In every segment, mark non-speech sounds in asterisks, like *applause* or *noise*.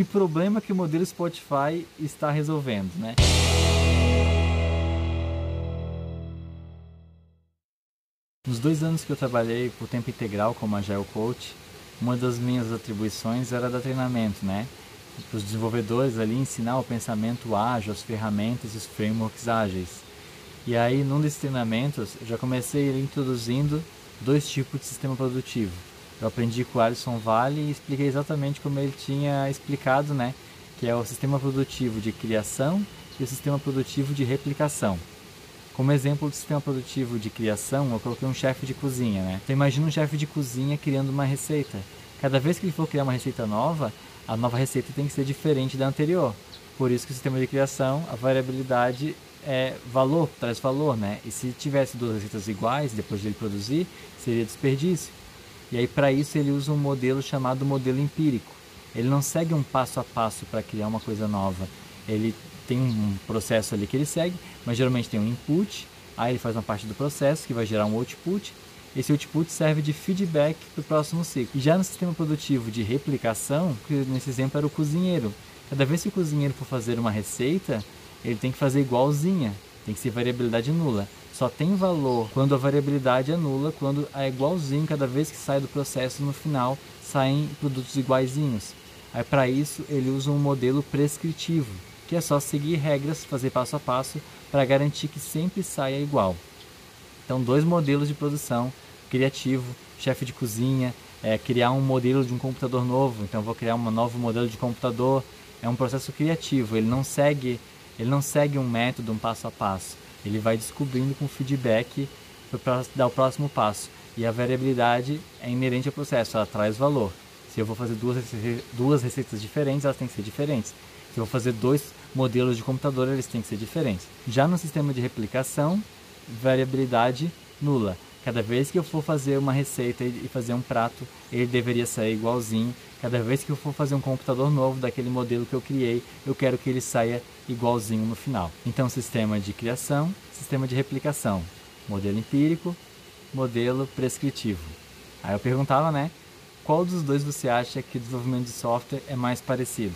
que problema que o modelo Spotify está resolvendo, né? Nos dois anos que eu trabalhei por tempo integral como Agile Coach, uma das minhas atribuições era dar treinamento, né? Para os desenvolvedores ali ensinar o pensamento ágil, as ferramentas e os frameworks ágeis. E aí, num desses treinamentos, eu já comecei introduzindo dois tipos de sistema produtivo. Eu aprendi com o Alisson Vale e expliquei exatamente como ele tinha explicado, né? Que é o sistema produtivo de criação e o sistema produtivo de replicação. Como exemplo do sistema produtivo de criação, eu coloquei um chefe de cozinha, né? Então imagina um chefe de cozinha criando uma receita. Cada vez que ele for criar uma receita nova, a nova receita tem que ser diferente da anterior. Por isso que o sistema de criação, a variabilidade é valor, traz valor, né? E se tivesse duas receitas iguais depois de ele produzir, seria desperdício. E aí para isso ele usa um modelo chamado modelo empírico. Ele não segue um passo a passo para criar uma coisa nova. Ele tem um processo ali que ele segue, mas geralmente tem um input, aí ele faz uma parte do processo que vai gerar um output. Esse output serve de feedback para o próximo ciclo. E já no sistema produtivo de replicação, que nesse exemplo era o cozinheiro. Cada vez que o cozinheiro for fazer uma receita, ele tem que fazer igualzinha, tem que ser variabilidade nula. Só tem valor quando a variabilidade é nula, quando é igualzinho, cada vez que sai do processo no final saem produtos iguaizinhos. Aí para isso ele usa um modelo prescritivo, que é só seguir regras, fazer passo a passo para garantir que sempre saia igual. Então dois modelos de produção, criativo, chefe de cozinha, é, criar um modelo de um computador novo, então vou criar um novo modelo de computador, é um processo criativo, ele não segue ele não segue um método, um passo a passo. Ele vai descobrindo com feedback para dar o próximo passo. E a variabilidade é inerente ao processo, ela traz valor. Se eu vou fazer duas, duas receitas diferentes, elas têm que ser diferentes. Se eu vou fazer dois modelos de computador, eles têm que ser diferentes. Já no sistema de replicação, variabilidade nula. Cada vez que eu for fazer uma receita e fazer um prato, ele deveria sair igualzinho. Cada vez que eu for fazer um computador novo daquele modelo que eu criei, eu quero que ele saia igualzinho no final. Então, sistema de criação, sistema de replicação, modelo empírico, modelo prescritivo. Aí eu perguntava, né, qual dos dois você acha que o desenvolvimento de software é mais parecido?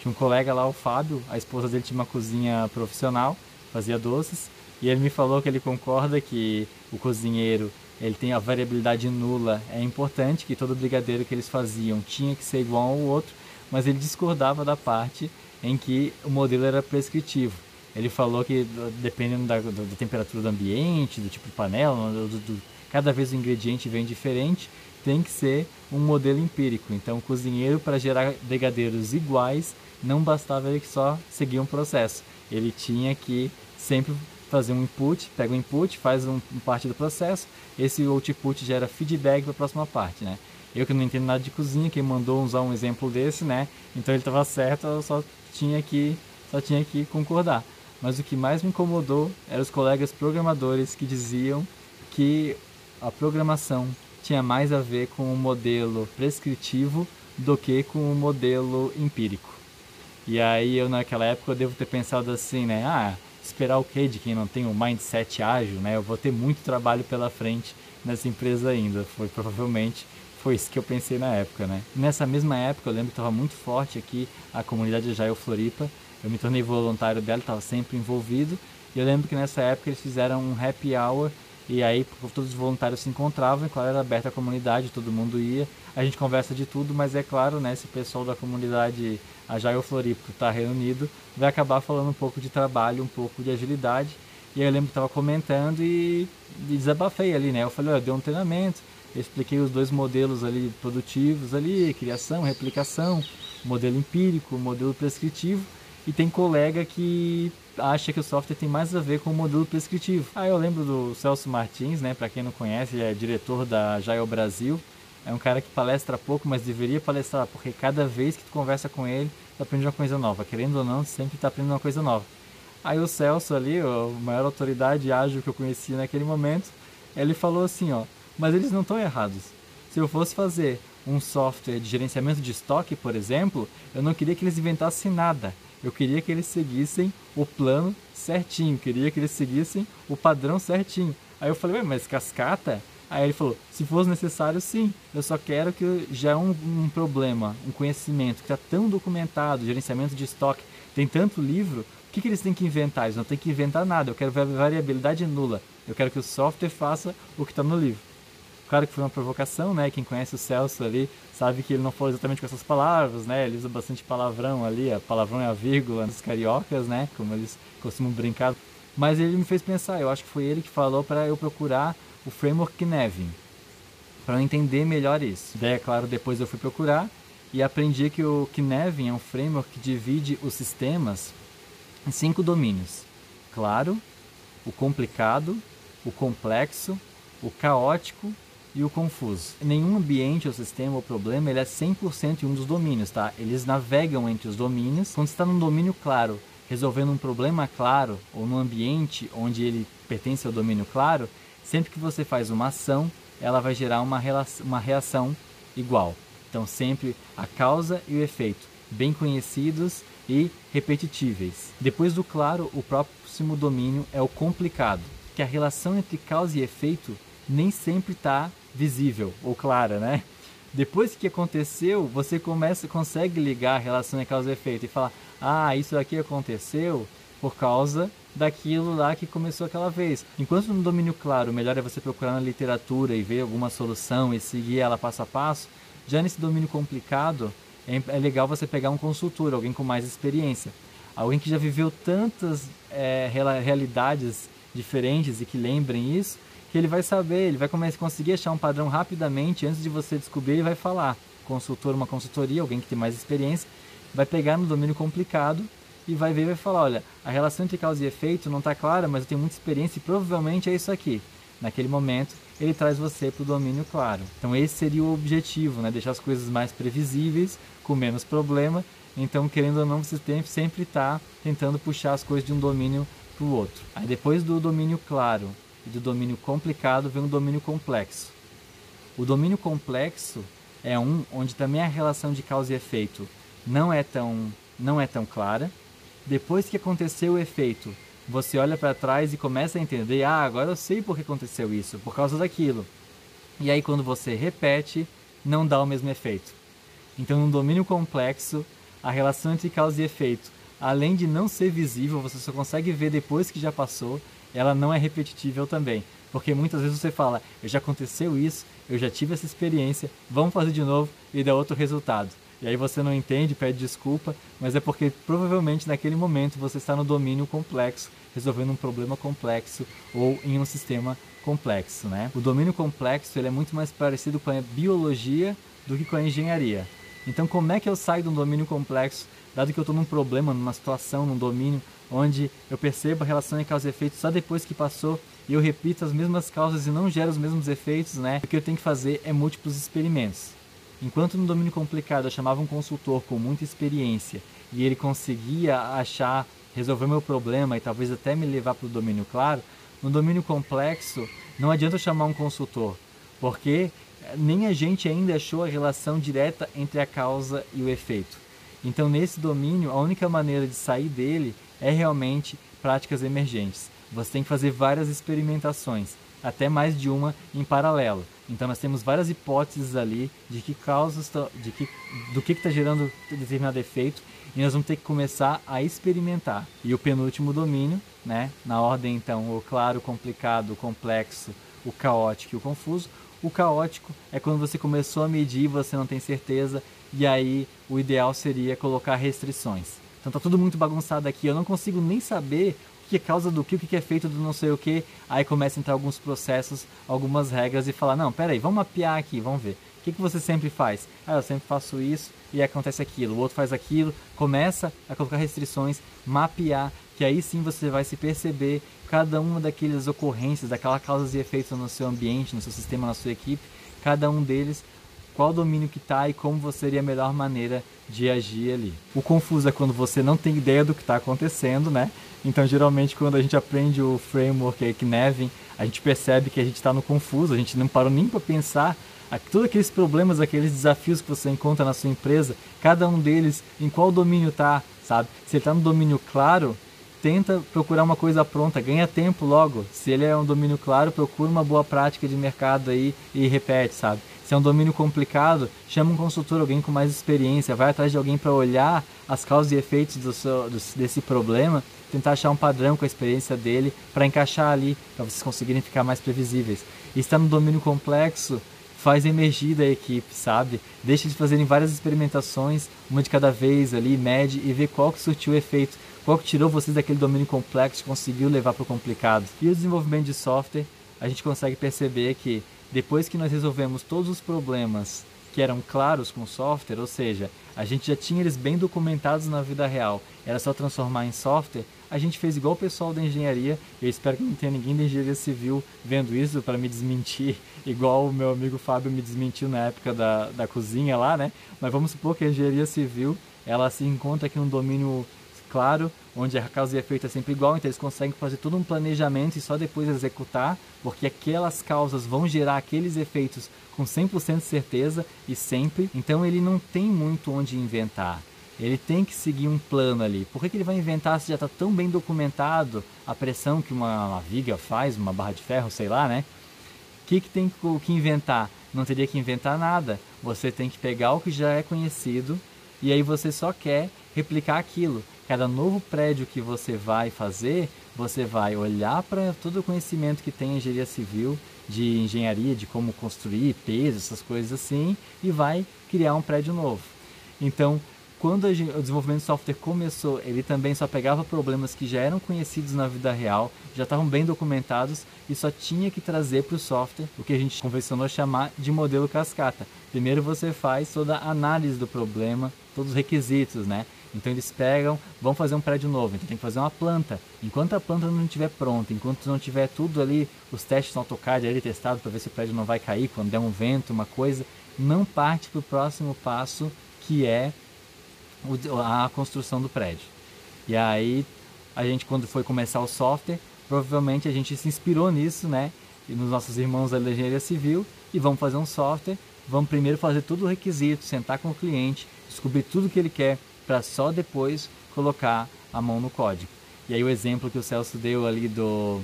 Tinha um colega lá, o Fábio, a esposa dele tinha uma cozinha profissional, fazia doces, e ele me falou que ele concorda que o cozinheiro ele tem a variabilidade nula, é importante que todo brigadeiro que eles faziam tinha que ser igual ao outro, mas ele discordava da parte em que o modelo era prescritivo. Ele falou que dependendo da, da, temperatura do ambiente, do tipo de panela, do, do, cada vez o ingrediente vem diferente, tem que ser um modelo empírico. Então, o cozinheiro, para gerar brigadeiros iguais, não bastava ele só seguir um processo. Ele tinha que sempre fazer um input, pega o um input, faz um, um, parte do processo, esse output gera feedback para a próxima parte, né? Eu que não entendo nada de cozinha, quem mandou usar um exemplo desse, né? Então ele estava certo, eu só tinha que só tinha que concordar. Mas o que mais me incomodou eram os colegas programadores que diziam que a programação tinha mais a ver com o modelo prescritivo do que com o modelo empírico. E aí eu naquela época eu devo ter pensado assim, né? Ah, esperar o quê de quem não tem um mindset ágil, né? Eu vou ter muito trabalho pela frente nessa empresa ainda. Foi provavelmente foi isso que eu pensei na época, né? Nessa mesma época eu lembro que estava muito forte aqui a comunidade Agile Floripa. Eu me tornei voluntário dela, estava sempre envolvido. E eu lembro que nessa época eles fizeram um happy hour e aí todos os voluntários se encontravam, e claro, era aberta a comunidade, todo mundo ia. A gente conversa de tudo, mas é claro, né, se o pessoal da comunidade Agile Floripa está reunido, vai acabar falando um pouco de trabalho, um pouco de agilidade. E aí eu lembro que estava comentando e, e, desabafei ali, né? Eu falei, olha, deu um treinamento, expliquei os dois modelos ali produtivos ali, criação, replicação, modelo empírico, modelo prescritivo. E tem colega que acha que o software tem mais a ver com o modelo prescritivo. Aí eu lembro do Celso Martins, né? Para quem não conhece, é diretor da Jail Brasil. É um cara que palestra pouco, mas deveria palestrar, porque cada vez que tu conversa com ele, tu aprende uma coisa nova. Querendo ou não, tu sempre está aprendendo uma coisa nova. Aí o Celso ali, a maior autoridade ágil que eu conheci naquele momento, ele falou assim, ó, mas eles não estão errados. Se eu fosse fazer um software de gerenciamento de estoque, por exemplo, eu não queria que eles inventassem nada. Eu queria que eles seguissem o plano certinho, queria que eles seguissem o padrão certinho. Aí eu falei, mas cascata? Aí ele falou: se for necessário, sim. Eu só quero que já é um, um problema, um conhecimento que está tão documentado, gerenciamento de estoque, tem tanto livro. O que, que eles têm que inventar? Eles não têm que inventar nada. Eu quero variabilidade nula. Eu quero que o software faça o que está no livro. Claro que foi uma provocação, né? Quem conhece o Celso ali sabe que ele não falou exatamente com essas palavras, né? Ele usa bastante palavrão ali, a palavrão é a vírgula dos cariocas, né? Como eles costumam brincar. Mas ele me fez pensar, eu acho que foi ele que falou para eu procurar o framework Knevin, para entender melhor isso. Daí, é claro, depois eu fui procurar e aprendi que o Knevin é um framework que divide os sistemas em cinco domínios: claro, o complicado, o complexo, o caótico e o confuso. Nenhum ambiente ou sistema ou problema ele é 100% em um dos domínios, tá? Eles navegam entre os domínios. Quando está num domínio claro, resolvendo um problema claro, ou num ambiente onde ele pertence ao domínio claro, sempre que você faz uma ação, ela vai gerar uma, uma reação igual. Então, sempre a causa e o efeito, bem conhecidos e repetitíveis. Depois do claro, o próximo domínio é o complicado, que a relação entre causa e efeito nem sempre está visível ou clara, né? Depois que aconteceu, você começa, consegue ligar a relação entre causa e efeito e falar: ah, isso aqui aconteceu por causa daquilo lá que começou aquela vez. Enquanto no domínio claro, o melhor é você procurar na literatura e ver alguma solução e seguir ela passo a passo. Já nesse domínio complicado, é, é legal você pegar um consultor, alguém com mais experiência, alguém que já viveu tantas é, realidades diferentes e que lembrem isso, que ele vai saber, ele vai conseguir achar um padrão rapidamente antes de você descobrir, ele vai falar. Consultor, uma consultoria, alguém que tem mais experiência, vai pegar no domínio complicado e vai ver e vai falar, olha, a relação entre causa e efeito não está clara, mas eu tenho muita experiência e provavelmente é isso aqui. Naquele momento, ele traz você para o domínio claro. Então esse seria o objetivo, né? deixar as coisas mais previsíveis, com menos problema. Então, querendo ou não, você tem, sempre está tentando puxar as coisas de um domínio para o outro. Aí depois do domínio claro e do domínio complicado vem o domínio complexo. O domínio complexo é um onde também a relação de causa e efeito não é tão, não é tão clara. Depois que aconteceu o efeito, você olha para trás e começa a entender: ah, agora eu sei por que aconteceu isso, por causa daquilo. E aí, quando você repete, não dá o mesmo efeito. Então, no domínio complexo, a relação entre causa e efeito, além de não ser visível, você só consegue ver depois que já passou, ela não é repetitível também. Porque muitas vezes você fala, já aconteceu isso, eu já tive essa experiência, vamos fazer de novo e dá outro resultado. E aí você não entende, pede desculpa, mas é porque provavelmente naquele momento você está no domínio complexo, resolvendo um problema complexo ou em um sistema complexo, né? O domínio complexo ele é muito mais parecido com a biologia do que com a engenharia. Então, como é que eu saio de um domínio complexo, dado que eu estou num problema, numa situação, num domínio onde eu percebo a relação entre causa e efeito só depois que passou e eu repito as mesmas causas e não gero os mesmos efeitos, né? O que eu tenho que fazer é múltiplos experimentos. Enquanto no domínio complicado eu chamava um consultor com muita experiência e ele conseguia achar, resolver meu problema e talvez até me levar para o domínio claro, no domínio complexo não adianta eu chamar um consultor, porque nem a gente ainda achou a relação direta entre a causa e o efeito. Então, nesse domínio, a única maneira de sair dele é realmente práticas emergentes. Você tem que fazer várias experimentações, até mais de uma em paralelo. Então nós temos várias hipóteses ali de que causas, de que, do que está gerando determinado efeito e nós vamos ter que começar a experimentar. E o penúltimo domínio, né, na ordem então o claro, o complicado, o complexo, o caótico e o confuso. O caótico é quando você começou a medir, você não tem certeza e aí o ideal seria colocar restrições. Então tá tudo muito bagunçado aqui, eu não consigo nem saber que é causa do que, o que é feito do não sei o que. Aí começa a entrar alguns processos, algumas regras e falar, não, peraí, vamos mapear aqui, vamos ver. O que, que você sempre faz? Ah, eu sempre faço isso e acontece aquilo. O outro faz aquilo, começa a colocar restrições, mapear, que aí sim você vai se perceber cada uma daquelas ocorrências, daquelas causas e efeitos no seu ambiente, no seu sistema, na sua equipe, cada um deles, qual domínio que está e como você seria a melhor maneira de agir ali. O confuso é quando você não tem ideia do que está acontecendo, né? Então, geralmente, quando a gente aprende o framework Knevin, a gente percebe que a gente está no confuso, a gente não parou nem para pensar todos aqueles problemas, aqueles desafios que você encontra na sua empresa, cada um deles, em qual domínio está, sabe? Se ele está no domínio claro, tenta procurar uma coisa pronta, ganha tempo logo. Se ele é um domínio claro, procura uma boa prática de mercado aí e repete, sabe? Se é um domínio complicado, chama um consultor, alguém com mais experiência, vai atrás de alguém para olhar as causas e efeitos do seu, do, desse problema, tentar achar um padrão com a experiência dele para encaixar ali, para vocês conseguirem ficar mais previsíveis. E está no domínio complexo, faz emergir da equipe, sabe? Deixa de fazerem várias experimentações, uma de cada vez ali, mede e vê qual que surtiu efeito, qual que tirou vocês daquele domínio complexo e conseguiu levar para o complicado. E o desenvolvimento de software, a gente consegue perceber que depois que nós resolvemos todos os problemas que eram claros com o software, ou seja, a gente já tinha eles bem documentados na vida real, era só transformar em software, a gente fez igual o pessoal da engenharia, eu espero que não tenha ninguém da engenharia civil vendo isso para me desmentir, *laughs* igual o meu amigo Fábio me desmentiu na época da, da cozinha lá, né? Mas vamos supor que a engenharia civil, ela se encontra aqui num domínio claro, onde a causa e efeito é sempre igual, então eles conseguem fazer todo um planejamento e só depois executar, porque aquelas causas vão gerar aqueles efeitos com 100% de certeza e sempre, então ele não tem muito onde inventar. Ele tem que seguir um plano ali. Por que, que ele vai inventar se já está tão bem documentado a pressão que uma, uma, viga faz, uma barra de ferro, sei lá, né? O que, que tem que inventar? Não teria que inventar nada. Você tem que pegar o que já é conhecido e aí você só quer replicar aquilo. Cada novo prédio que você vai fazer, você vai olhar para todo o conhecimento que tem em engenharia civil, de engenharia, de como construir, peso, essas coisas assim, e vai criar um prédio novo. Então, quando o desenvolvimento de software começou, ele também só pegava problemas que já eram conhecidos na vida real, já estavam bem documentados e só tinha que trazer para o software o que a gente convencionou chamar de modelo cascata. Primeiro você faz toda a análise do problema, todos os requisitos, né? Então eles pegam, vão fazer um prédio novo, então tem que fazer uma planta. Enquanto a planta não estiver pronta, enquanto não tiver tudo ali, os testes no AutoCAD ali testados para ver se o prédio não vai cair quando der um vento, uma coisa, não parte para o próximo passo que é a construção do prédio. E aí a gente quando foi começar o software, provavelmente a gente se inspirou nisso, né? E nos nossos irmãos da engenharia civil e vamos fazer um software. Vamos primeiro fazer tudo o requisito, sentar com o cliente, descobrir tudo que ele quer, para só depois colocar a mão no código. E aí o exemplo que o Celso deu ali do,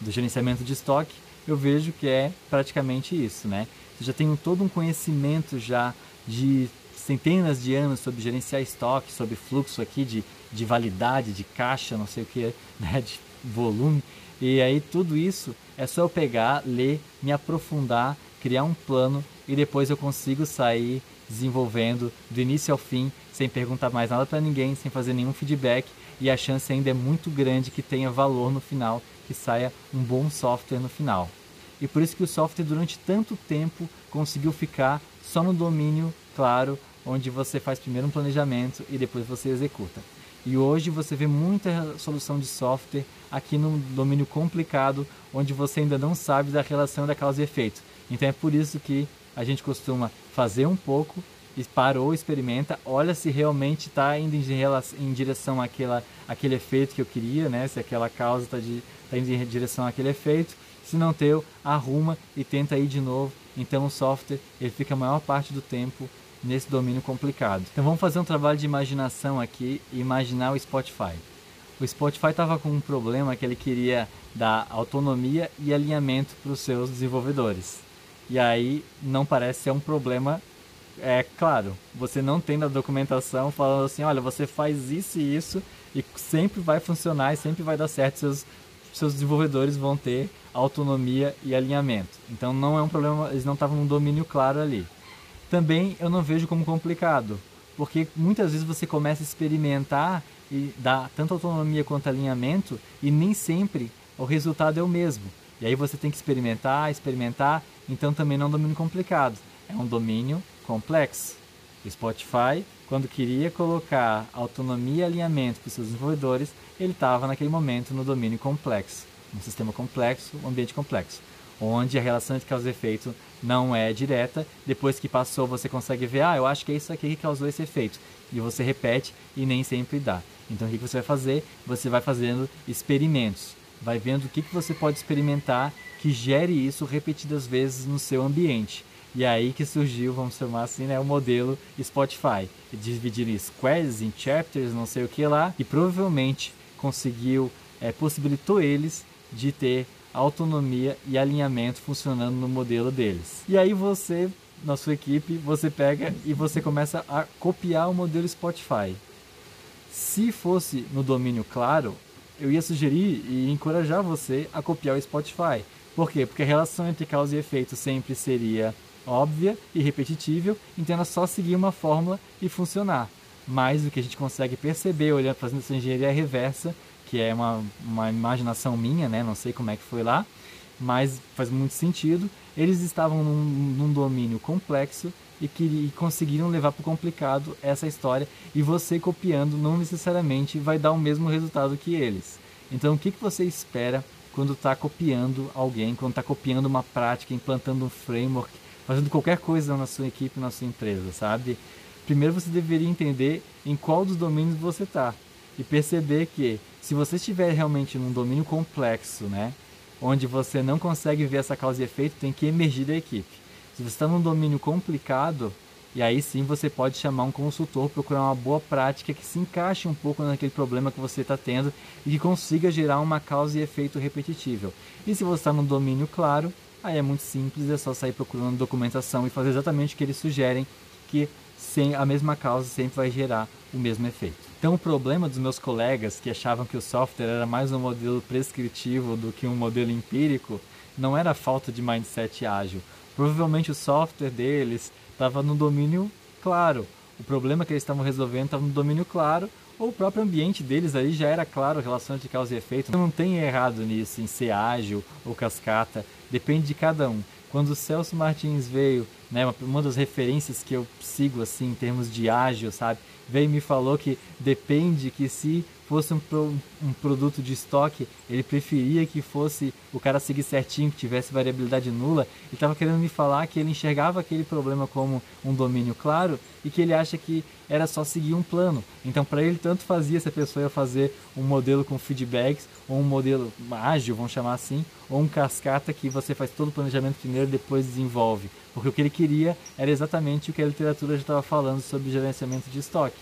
do gerenciamento de estoque, eu vejo que é praticamente isso, né? Você já tem todo um conhecimento já de centenas de anos sobre gerenciar estoque, sobre fluxo aqui de, de validade, de caixa, não sei o que, *laughs* né? de volume. E aí tudo isso é só eu pegar, ler, me aprofundar, criar um plano e depois eu consigo sair desenvolvendo do início ao fim, sem perguntar mais nada para ninguém, sem fazer nenhum feedback e a chance ainda é muito grande que tenha valor no final, que saia um bom software no final. E por isso que o software durante tanto tempo conseguiu ficar só no domínio claro, onde você faz primeiro um planejamento e depois você executa. E hoje você vê muita solução de software aqui no domínio complicado, onde você ainda não sabe da relação da causa e efeito. Então é por isso que a gente costuma fazer um pouco, parou, experimenta, olha se realmente está indo em, direção àquela, àquele efeito que eu queria, né? se aquela causa está tá indo em direção àquele efeito. Se não teu, arruma e tenta ir de novo. Então o software ele fica a maior parte do tempo nesse domínio complicado. Então vamos fazer um trabalho de imaginação aqui e imaginar o Spotify. O Spotify estava com um problema que ele queria dar autonomia e alinhamento para os seus desenvolvedores. E aí não parece ser um problema. É claro, você não tem na documentação falando assim, olha, você faz isso e isso e sempre vai funcionar e sempre vai dar certo, seus, seus desenvolvedores vão ter autonomia e alinhamento. Então não é um problema, eles não estavam num domínio claro ali. Também eu não vejo como complicado, porque muitas vezes você começa a experimentar e dá tanto autonomia quanto alinhamento e nem sempre o resultado é o mesmo. E aí você tem que experimentar, experimentar, então também não é um domínio complicado, é um domínio complexo. Spotify, quando queria colocar autonomia e alinhamento para os seus desenvolvedores, ele estava naquele momento no domínio complexo, um sistema complexo, um ambiente complexo, onde a relação entre causa e efeito não é direta. Depois que passou, você consegue ver, ah, eu acho que é isso aqui que causou esse efeito. E você repete e nem sempre dá. Então o que você vai fazer? Você vai fazendo experimentos vai vendo o que você pode experimentar que gere isso repetidas vezes no seu ambiente. E aí que surgiu, vamos chamar assim, né, o modelo Spotify. Dividir em squares, em chapters, não sei o que lá. E provavelmente conseguiu, é, possibilitou eles de ter autonomia e alinhamento funcionando no modelo deles. E aí você, na sua equipe, você pega e você começa a copiar o modelo Spotify. Se fosse no domínio claro, eu ia sugerir e encorajar você a copiar o Spotify. Por quê? Porque a relação entre causa e efeito sempre seria óbvia e repetitível, era só seguir uma fórmula e funcionar. Mas o que a gente consegue perceber olhando para essa engenharia reversa, que é uma, uma imaginação minha, né? não sei como é que foi lá, mas faz muito sentido. Eles estavam num, num domínio complexo e, que, e conseguiram levar para o complicado essa história, e você copiando não necessariamente vai dar o mesmo resultado que eles. Então, o que, que você espera quando está copiando alguém, quando está copiando uma prática, implantando um framework, fazendo qualquer coisa na sua equipe, na sua empresa, sabe? Primeiro você deveria entender em qual dos domínios você está e perceber que se você estiver realmente num domínio complexo, né, onde você não consegue ver essa causa e efeito, tem que emergir da equipe. Se você está num domínio complicado, e aí sim você pode chamar um consultor, procurar uma boa prática que se encaixe um pouco naquele problema que você está tendo e que consiga gerar uma causa e efeito repetitível. E se você está num domínio claro, Aí é muito simples, é só sair procurando documentação e fazer exatamente o que eles sugerem, que sem a mesma causa sempre vai gerar o mesmo efeito. Então o problema dos meus colegas que achavam que o software era mais um modelo prescritivo do que um modelo empírico, não era falta de mindset ágil. Provavelmente o software deles estava no domínio claro. O problema que eles estavam resolvendo estava no domínio claro, ou o próprio ambiente deles ali já era claro a relação de causa e efeito. Não tem errado nisso, em ser ágil ou cascata, depende de cada um. Quando o Celso Martins veio, né, uma, uma das referências que eu sigo assim em termos de ágil, sabe, veio e me falou que depende que se fosse um, pro, um produto de estoque, ele preferia que fosse o cara seguir certinho, que tivesse variabilidade nula. Ele estava querendo me falar que ele enxergava aquele problema como um domínio claro e que ele acha que era só seguir um plano. Então, para ele, tanto fazia se a pessoa ia fazer um modelo com feedbacks, ou um modelo ágil, vamos chamar assim, ou um cascata que você faz todo o planejamento primeiro e depois desenvolve. Porque o que ele queria era exatamente o que a literatura já estava falando sobre gerenciamento de estoque.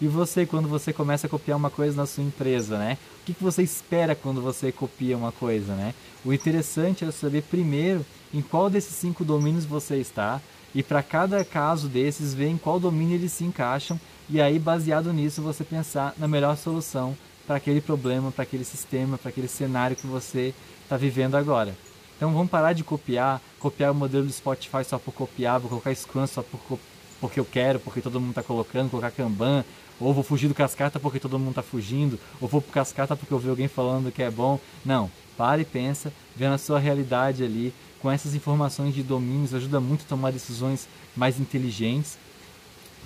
E você, quando você começa a copiar uma coisa na sua empresa, né? O que, que você espera quando você copia uma coisa, né? O interessante é saber primeiro em qual desses cinco domínios você está e para cada caso desses ver em qual domínio eles se encaixam e aí baseado nisso você pensar na melhor solução para aquele problema, para aquele sistema, para aquele cenário que você está vivendo agora. Então vamos parar de copiar, copiar o modelo do Spotify só por copiar, vou colocar Scrum só por, porque eu quero, porque todo mundo está colocando, colocar Kanban, ou vou fugir do cascata porque todo mundo está fugindo, ou vou pro cascata porque eu vi alguém falando que é bom. Não, para e pensa, vendo a sua realidade ali, com essas informações de domínios, ajuda muito a tomar decisões mais inteligentes.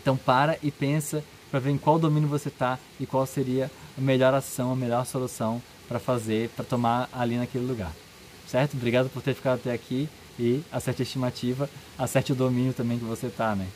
Então para e pensa para ver em qual domínio você está e qual seria a melhor ação, a melhor solução para fazer, para tomar ali naquele lugar. Certo? Obrigado por ter ficado até aqui e acerte a estimativa, acerte o domínio também que você está, né?